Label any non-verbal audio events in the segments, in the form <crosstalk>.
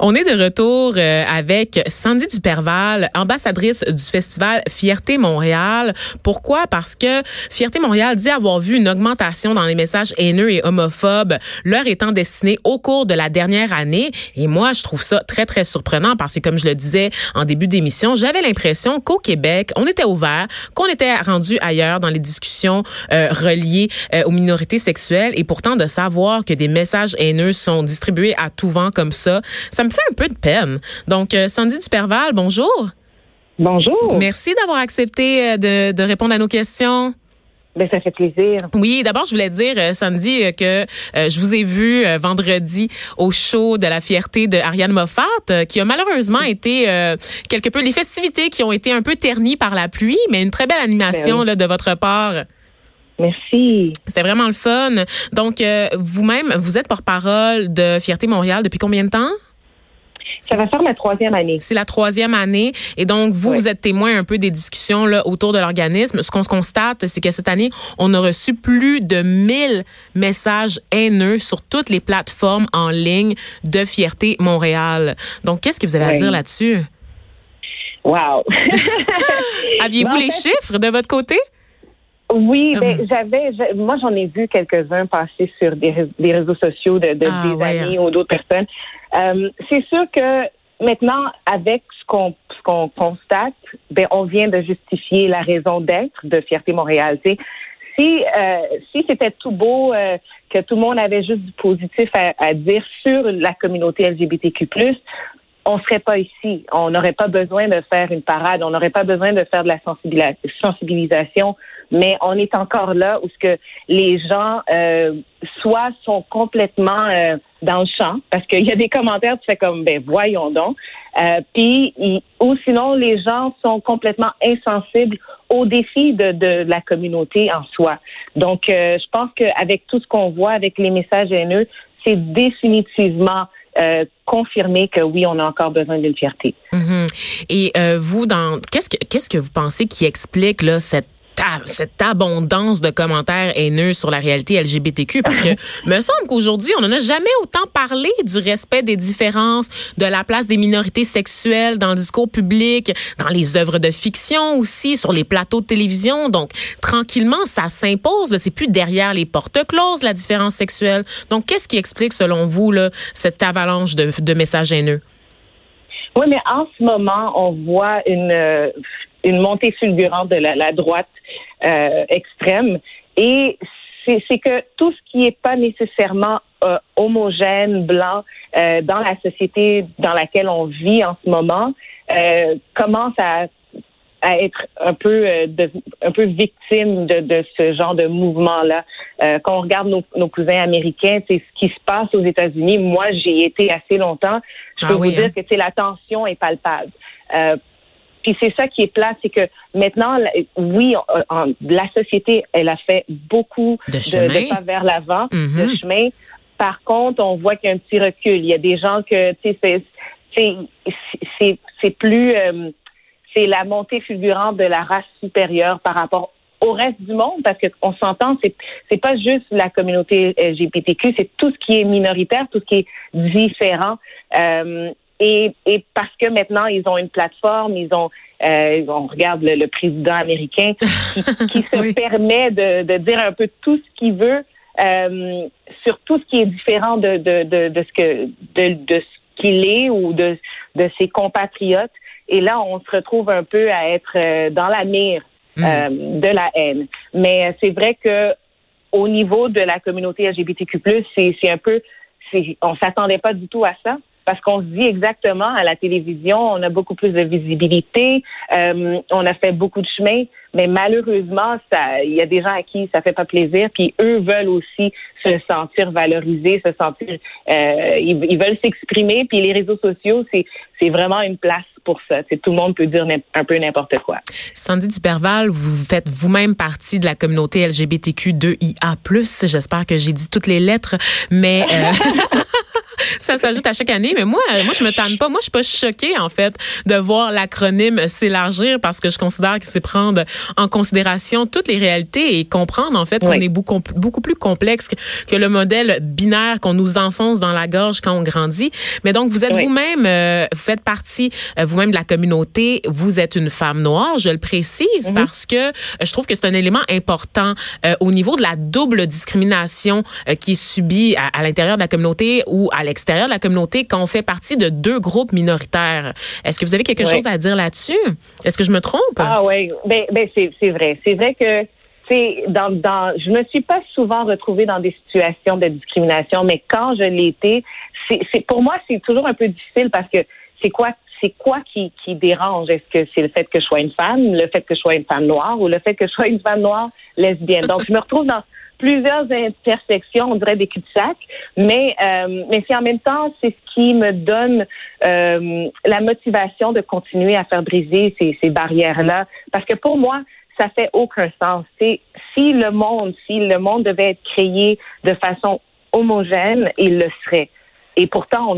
On est de retour euh, avec Sandy Duperval, ambassadrice du festival Fierté Montréal. Pourquoi? Parce que Fierté Montréal dit avoir vu une augmentation dans les messages haineux et homophobes, leur étant destinés au cours de la dernière année. Et moi, je trouve ça très, très surprenant parce que, comme je le disais en début d'émission, j'avais l'impression qu'au Québec, on était ouvert, qu'on était rendu ailleurs dans les discussions euh, reliées euh, aux minorités sexuelles. Et pourtant, de savoir que des messages haineux sont distribués à tout vent comme ça, ça me fait un peu de peine. Donc, euh, Sandy Duperval, bonjour. Bonjour. Merci d'avoir accepté euh, de, de, répondre à nos questions. Ben, ça fait plaisir. Oui, d'abord, je voulais dire, euh, Sandy, que je vous ai vu vendredi au show de la fierté de Ariane Moffat, qui a malheureusement été quelque peu les festivités qui ont été un peu ternies par la pluie, mais une très belle animation ben là, de votre part. Merci. C'était vraiment le fun. Donc, vous-même, vous êtes porte-parole de Fierté Montréal depuis combien de temps? Ça va faire ma troisième année. C'est la troisième année. Et donc, vous, vous êtes témoin un peu des discussions là, autour de l'organisme. Ce qu'on se constate, c'est que cette année, on a reçu plus de 1000 messages haineux sur toutes les plateformes en ligne de Fierté Montréal. Donc, qu'est-ce que vous avez à dire là-dessus? Wow! <laughs> Aviez-vous les chiffres de votre côté? Oui, ben, hum. j'avais, moi j'en ai vu quelques-uns passer sur des, réseaux sociaux de, de ah, des amis ou d'autres personnes. Euh, c'est sûr que maintenant, avec ce qu'on ce qu'on constate, ben on vient de justifier la raison d'être de Fierté Montréal. si euh, si c'était tout beau euh, que tout le monde avait juste du positif à, à dire sur la communauté LGBTQ+, on serait pas ici. On n'aurait pas besoin de faire une parade. On n'aurait pas besoin de faire de la sensibilisation. Mais on est encore là où ce que les gens euh, soit sont complètement euh, dans le champ parce qu'il y a des commentaires tu fais comme ben voyons donc. Euh, puis ou sinon les gens sont complètement insensibles aux défis de, de la communauté en soi. Donc je pense qu'avec tout ce qu'on voit avec les messages haineux, c'est définitivement euh, confirmer que oui, on a encore besoin d'une fierté. Mm-hmm. Et euh, vous, dans qu'est-ce que qu'est-ce que vous pensez qui explique là cette cette abondance de commentaires haineux sur la réalité LGBTQ parce que <laughs> me semble qu'aujourd'hui on n'en a jamais autant parlé du respect des différences, de la place des minorités sexuelles dans le discours public, dans les œuvres de fiction aussi, sur les plateaux de télévision. Donc tranquillement ça s'impose. C'est plus derrière les portes closes la différence sexuelle. Donc qu'est-ce qui explique selon vous là, cette avalanche de, de messages haineux? Oui, mais en ce moment, on voit une, euh, une montée fulgurante de la, droite euh, extrême. Et c'est que tout ce qui n'est pas nécessairement euh, homogène, blanc, euh, dans la société dans laquelle on vit en ce moment, commence à, à, être un peu, un peu victime de, de ce genre de mouvement-là. quand on regarde nos, nos cousins américains, c'est ce qui se passe aux États-Unis. Moi, j'y ai été assez longtemps. Je peux ah vous dire hein? que la tension est palpable. Puis c'est ça qui est plat, c'est que maintenant, oui, la société, elle a fait beaucoup de, pas vers l'avant, de mm-hmm. chemin. Par contre, on voit qu'il y a un petit recul. Il y a des gens que, tu sais, c'est c'est plus, euh, c'est la montée fulgurante de la race supérieure par rapport au reste du monde, parce qu'on s'entend, c'est c'est pas juste la communauté LGBTQ, c'est tout ce qui est minoritaire, tout ce qui est différent. Euh, et, et, parce que maintenant ils ont une plateforme, ils ont, euh, on regarde le, président américain qui, qui <laughs> se permet de, de, dire un peu tout ce qu'il veut euh, sur tout ce qui est différent de, de, de, de ce que de, de ce qu'il est ou de, de ses compatriotes. Et là, on se retrouve un peu à être euh, dans la mire mm. euh, de la haine. Mais c'est vrai que au niveau de la communauté LGBTQ+, c'est un peu, on s'attendait pas du tout à ça parce qu'on se dit exactement à la télévision, on a beaucoup plus de visibilité, euh, on a fait beaucoup de chemin, mais malheureusement, il y a des gens à qui ça fait pas plaisir, puis eux veulent aussi se sentir valorisés, se sentir, euh, ils, veulent s'exprimer, puis les réseaux sociaux, c'est c'est vraiment une place pour ça. C'est tout le monde peut dire un peu n'importe quoi. Sandy Duperval, vous faites vous-même partie de la communauté LGBTQ2IA+. J'espère que j'ai dit toutes les lettres, mais euh, <laughs> ça s'ajoute à chaque année. Mais moi, moi, je me tanne pas. Moi, je suis pas choquée, en fait, de voir l'acronyme s'élargir parce que je considère que c'est prendre en considération toutes les réalités et comprendre, en fait, qu'on est beaucoup, beaucoup plus complexe que, le modèle binaire qu'on nous enfonce dans la gorge quand on grandit. Mais donc, vous êtes vous-même, euh, vous faites partie euh, vous-même de la communauté. Vous êtes une femme noire, je le précise, mm-hmm. parce que euh, je trouve que c'est un élément important au niveau de la double discrimination qui est subie à, l'intérieur de la communauté ou à l'extérieur de la communauté quand on fait partie de deux groupes minoritaires. Est-ce que vous avez quelque chose à dire là-dessus? Est-ce que je me trompe? Ah oui, ben, ben c'est vrai. C'est vrai que c'est dans, dans, je me suis pas souvent retrouvée dans des situations de discrimination, mais quand je l'ai été, c'est pour moi c'est toujours un peu difficile parce que c'est quoi c'est quoi qui, qui dérange? Est-ce que c'est le fait que je sois une femme, le fait que je sois une femme noire ou le fait que je sois une femme noire lesbienne? Donc je me retrouve dans plusieurs intersections, on dirait des cul-de-sac, mais euh, mais c'est en même temps c'est ce qui me donne euh, la motivation de continuer à faire briser ces, ces barrières là, parce que pour moi ça fait aucun sens. C'est si le monde, si le monde devait être créé de façon homogène, il le serait. Et pourtant,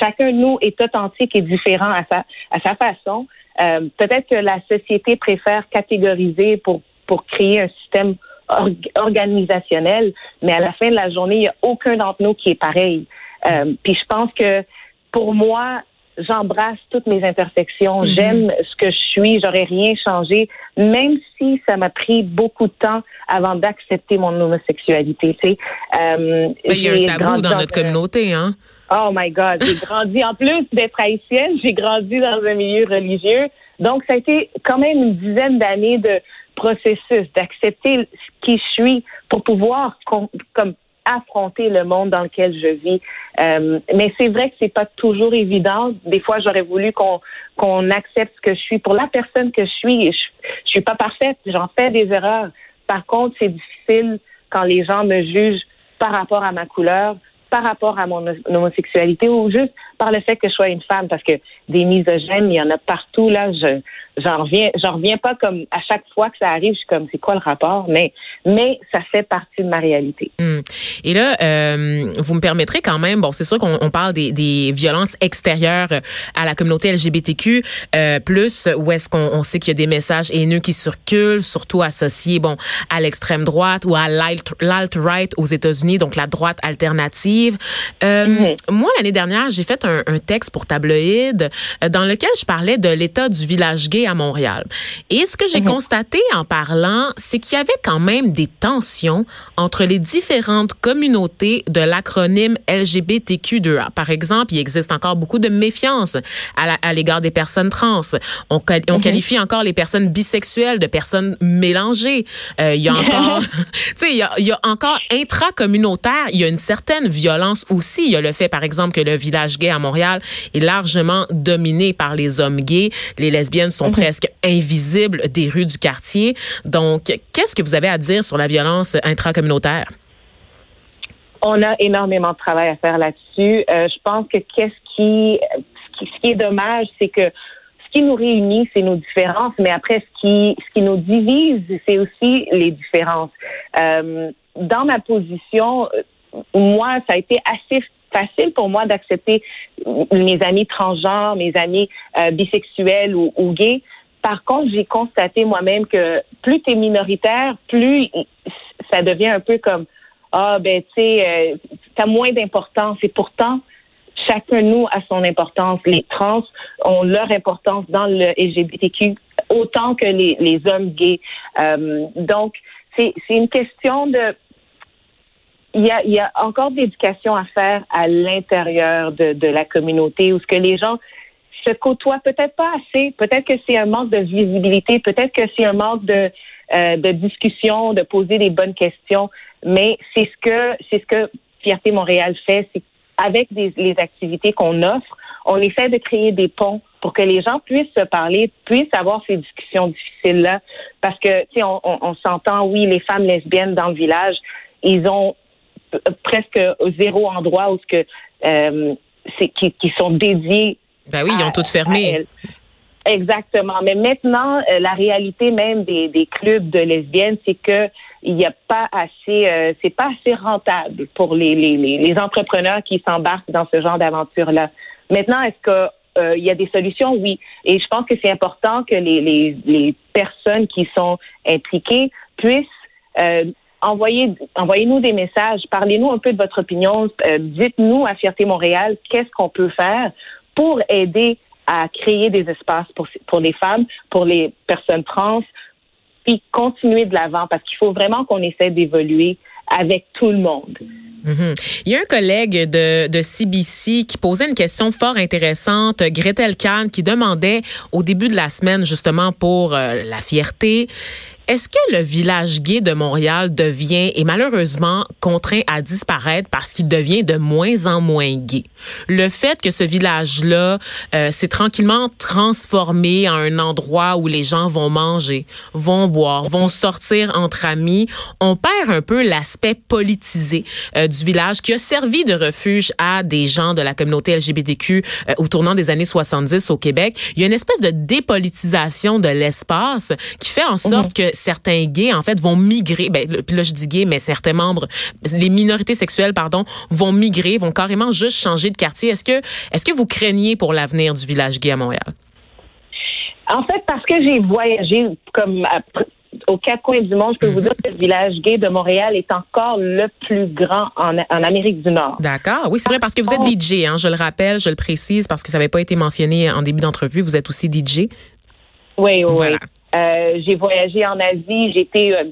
chacun de nous est authentique et différent à sa, à sa façon. Euh, peut-être que la société préfère catégoriser pour, pour créer un système organisationnel, mais à la fin de la journée, il n'y a aucun d'entre nous qui est pareil. Euh, puis je pense que pour moi, j'embrasse toutes mes intersections. Mhm. J'aime ce que je suis. J'aurais rien changé, même si ça m'a pris beaucoup de temps avant d'accepter mon homosexualité. Tu sais, euh, il y a un tabou dans, notre communauté, hein. Oh my God, j'ai grandi en plus d'être haïtienne, j'ai grandi dans un milieu religieux. Donc ça a été quand même une dizaine d'années de processus d'accepter qui je suis pour pouvoir comme affronter le monde dans lequel je vis. Euh, mais c'est vrai que c'est pas toujours évident. Des fois, j'aurais voulu qu'on qu'on accepte ce que je suis pour la personne que je suis. Je, je suis pas parfaite, j'en fais des erreurs. Par contre, c'est difficile quand les gens me jugent par rapport à ma couleur, par rapport à mon homosexualité ou juste par le fait que je sois une femme, parce que des misogènes, il y en a partout là. J'en reviens, j'en reviens pas comme à chaque fois que ça arrive, je suis comme c'est quoi le rapport, mais mais ça fait partie de ma réalité. Hmm. Et là, euh, vous me permettrez quand même, bon, c'est sûr qu'on parle des, des, violences extérieures à la communauté LGBTQ, euh, plus où est-ce qu'on on sait qu'il y a des messages haineux qui circulent, surtout associés, bon, à l'extrême droite ou à l'alt-right aux États-Unis, donc la droite alternative. Euh, mm-hmm. Moi, l'année dernière, j'ai fait un, un, texte pour tabloïd euh, dans lequel je parlais de l'état du village gay à Montréal. Et ce que j'ai mhm. constaté en parlant, c'est qu'il y avait quand même des tensions entre les différentes communautés de l'acronyme LGBTQ2A. Par exemple, il existe encore beaucoup de méfiance à l'égard des personnes trans. On, on mhm. qualifie encore les personnes bisexuelles de personnes mélangées. Euh, il y a encore, <laughs> tu sais, il il y a encore intracommunautaire, il y a une certaine violence aussi. Il y a le fait, par exemple, que le village gay à Montréal est largement dominé par les hommes gays. Les lesbiennes sont <laughs> presque invisibles des rues du quartier. Donc, qu'est-ce que vous avez à dire sur la violence intracommunautaire? On a énormément de travail à faire là-dessus. Euh, je pense que qu'est-ce qui, ce qui est dommage, c'est que ce qui nous réunit, c'est nos différences, mais après, ce qui, ce qui nous divise, c'est aussi les différences. Euh, dans ma position, moi, ça a été assez facile pour moi d'accepter mes amis transgenres, mes amis euh, bisexuels ou, gays. Par contre, j'ai constaté moi-même que plus tu es minoritaire, plus ça devient un peu comme ah ben tu sais, euh, a moins d'importance. Et pourtant, chacun de nous a son importance. Les trans ont leur importance dans le LGBTQ autant que les, les hommes gays. Euh, donc, c'est une question de il y a, y a encore d'éducation à faire à l'intérieur de, de la communauté où ce que les gens se côtoient peut-être pas assez, peut-être que c'est un manque de visibilité, peut-être que c'est un manque de, euh, de discussion, de poser des bonnes questions, mais c'est ce que c'est ce que Fierté Montréal fait, c'est avec des, les activités qu'on offre, on essaie de créer des ponts pour que les gens puissent se parler, puissent avoir ces discussions difficiles là, parce que tu sais, on, on, on s'entend, oui, les femmes lesbiennes dans le village, ils ont presque zéro endroit où ce que euh, c'est qui, qui, sont dédiés. Ben oui, ils ont toutes fermé. Exactement. Mais maintenant, euh, la réalité même des, des clubs de lesbiennes, c'est que il n'y a pas assez, euh, c'est pas assez rentable pour les, les, les entrepreneurs qui s'embarquent dans ce genre d'aventure-là. Maintenant, est-ce que euh, il y a des solutions, oui. Et je pense que c'est important que les, les, les, personnes qui sont impliquées puissent euh, envoyer, envoyez-nous des messages, parlez-nous un peu de votre opinion, euh, dites-nous à Fierté Montréal qu'est-ce qu'on peut faire pour aider à créer des espaces pour, pour les femmes, pour les personnes trans, puis continuer de l'avant parce qu'il faut vraiment qu'on essaie d'évoluer avec tout le monde. Mhm. Il y a un collègue de, de CBC qui posait une question fort intéressante, Gretel Kahn, qui demandait au début de la semaine justement pour euh, la fierté, est-ce que le village gay de Montréal devient et malheureusement contraint à disparaître parce qu'il devient de moins en moins gay? Le fait que ce village-là euh, s'est tranquillement transformé en un endroit où les gens vont manger, vont boire, vont sortir entre amis, on perd un peu l'aspect politisé euh, du village qui a servi de refuge à des gens de la communauté LGBTQ euh, au tournant des années 70 au Québec. Il y a une espèce de dépolitisation de l'espace qui fait en sorte mhm. que certains gays, en fait, vont migrer. Ben, là, je dis gay, mais certains membres, les minorités sexuelles, pardon, vont migrer, vont carrément juste changer de quartier. Est-ce que, est-ce que vous craignez pour l'avenir du village gay à Montréal? En fait, parce que j'ai voyagé comme aux quatre coins du monde, je peux vous mhm. dire que le village gay de Montréal est encore le plus grand en, Amérique du Nord. D'accord. Oui, c'est vrai parce que vous êtes DJ, hein, je le rappelle, je le précise parce que ça n'avait pas été mentionné en début d'entrevue. Vous êtes aussi DJ. Oui, oui. Euh, j'ai voyagé en Asie, été euh,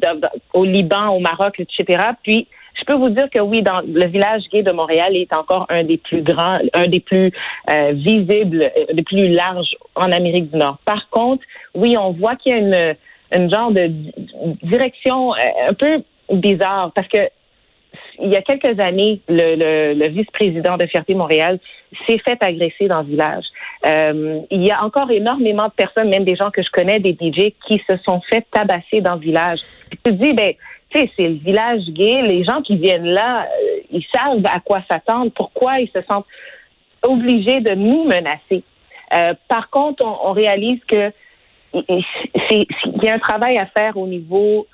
au Liban, au Maroc, etc. Puis, je peux vous dire que oui, dans le village gay de Montréal est encore un des plus grands, un des plus euh, visibles, des plus larges en Amérique du Nord. Par contre, oui, on voit qu'il y a une, une genre de direction un peu bizarre parce que il y a quelques années, le, vice-président de Fierté Montréal s'est fait agresser dans le village. Euh, il y a encore énormément de personnes, même des gens que je connais, des DJ, qui se sont fait tabasser dans le village. tu te dis, ben, tu sais, c'est le village gay. Les gens qui viennent là, euh, ils savent à quoi s'attendre, pourquoi ils se sentent obligés de nous menacer. Euh, par contre, on, réalise que il y a un travail à faire au niveau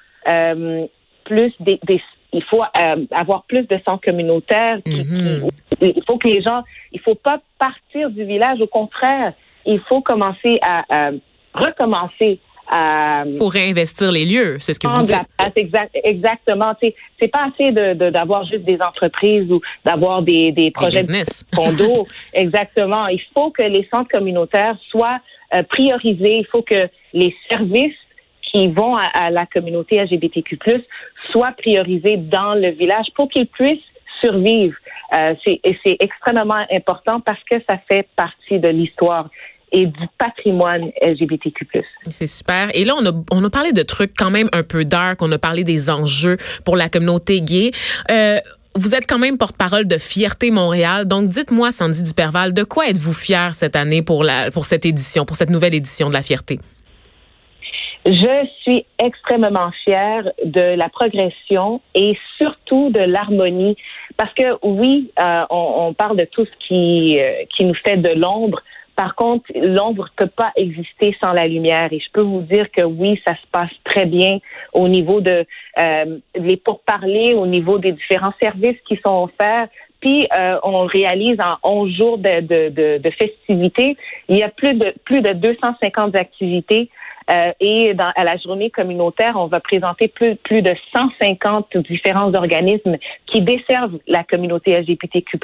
plus des, des il faut euh, avoir plus de centres communautaires. Mhm. il faut que les gens, il faut pas partir du village. Au contraire, il faut commencer à, recommencer à pour réinvestir les lieux, c'est ce que vous dites. exact, exactement. C'est pas assez de d'avoir juste des entreprises ou d'avoir des, des projets de <laughs> condos. exactement. Il faut que les centres communautaires soient euh, priorisés. Il faut que les services qui vont à, la communauté LGBTQ+, soient priorisés dans le village pour qu'ils puissent survivre. Euh, c'est extrêmement important parce que ça fait partie de l'histoire et du patrimoine LGBTQ+. C'est super. Et là, on a, on a parlé de trucs quand même un peu dark. On a parlé des enjeux pour la communauté gay. Euh, vous êtes quand même porte-parole de Fierté Montréal. Donc, dites-moi, Sandy Duperval, de quoi êtes-vous fière cette année pour, la, pour cette édition, pour cette nouvelle édition de la Fierté? Je suis extrêmement fière de la progression et surtout de l'harmonie parce que oui, euh, on, parle de tout ce qui, euh, qui nous fait de l'ombre. Par contre, l'ombre ne peut pas exister sans la lumière. Et je peux vous dire que oui, ça se passe très bien au niveau de euh, les pourparlers, au niveau des différents services qui sont offerts. Puis euh, on réalise en 11 jours de, de, de, de, festivités. Il y a plus de plus de 250 activités euh, et dans, à la journée communautaire, on va présenter plus, plus de 150 différents organismes qui desservent la communauté LGBTQ+.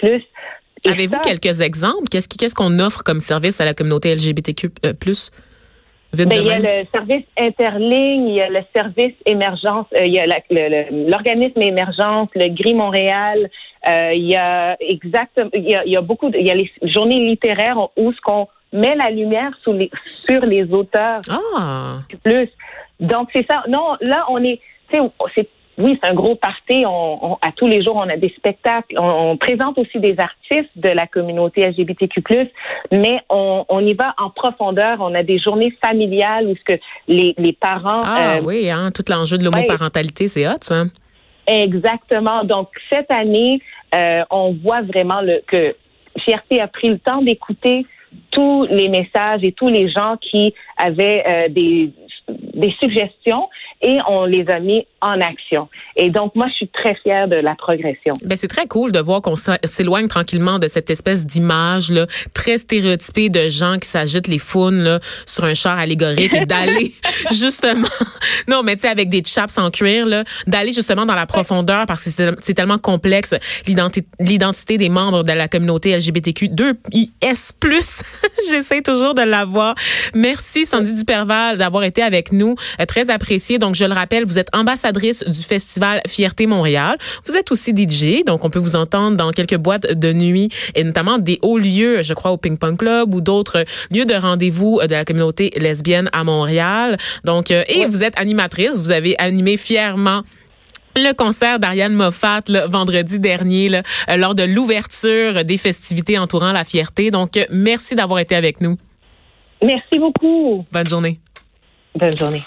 Avez-vous quelques exemples? Qu'est-ce qu'est-ce qu'on offre comme service à la communauté LGBTQ+. Ben, il y a le service interligne, il y a le service émergence, euh, il y a l'organisme émergence, le Gris Montréal, euh, il y a exactement, il y a, il y a beaucoup, de, il y a les journées littéraires où ce qu'on met la lumière sur les, sur les auteurs. Ah. Plus. Donc, c'est ça. Non, là, on est, c'est, oui, c'est un gros party. On, à tous les jours, on a des spectacles. On, présente aussi des artistes de la communauté LGBTQ+, mais on, on, y va en profondeur. On a des journées familiales où ce que les, les parents... Ah euh, oui, hein, tout l'enjeu de l'homoparentalité, c'est hot, ça. Exactement. Donc, cette année, euh, on voit vraiment le, que Fierté a pris le temps d'écouter tous les messages et tous les gens qui avaient euh, des des suggestions et on les a mis en action. Et donc, moi, je suis très fière de la progression. Ben, c'est très cool de voir qu'on s'éloigne tranquillement de cette espèce d'image là, très stéréotypée de gens qui s'agitent les founes là, sur un char allégorique et d'aller <laughs> justement, <laughs> non, mais tu sais, avec des chaps en cuir, là, d'aller justement dans la profondeur parce que c'est tellement complexe l'identité des membres de la communauté LGBTQ2IS+. <laughs> J'essaie toujours de l'avoir. Merci, Sandy Duperval, d'avoir été avec nous. Euh, très apprécié. Donc, je le rappelle, vous êtes ambassadrice du festival Fierté Montréal. Vous êtes aussi DJ, donc on peut vous entendre dans quelques boîtes de nuit et notamment des hauts lieux, je crois au Ping Pong Club ou d'autres lieux de rendez-vous de la communauté lesbienne à Montréal. Donc, euh, et vous êtes animatrice. Vous avez animé fièrement le concert d'Ariane Moffat le vendredi dernier là, euh, lors de l'ouverture des festivités entourant la fierté. Donc, euh, merci d'avoir été avec nous. Merci beaucoup. Bonne journée. Bonne journée.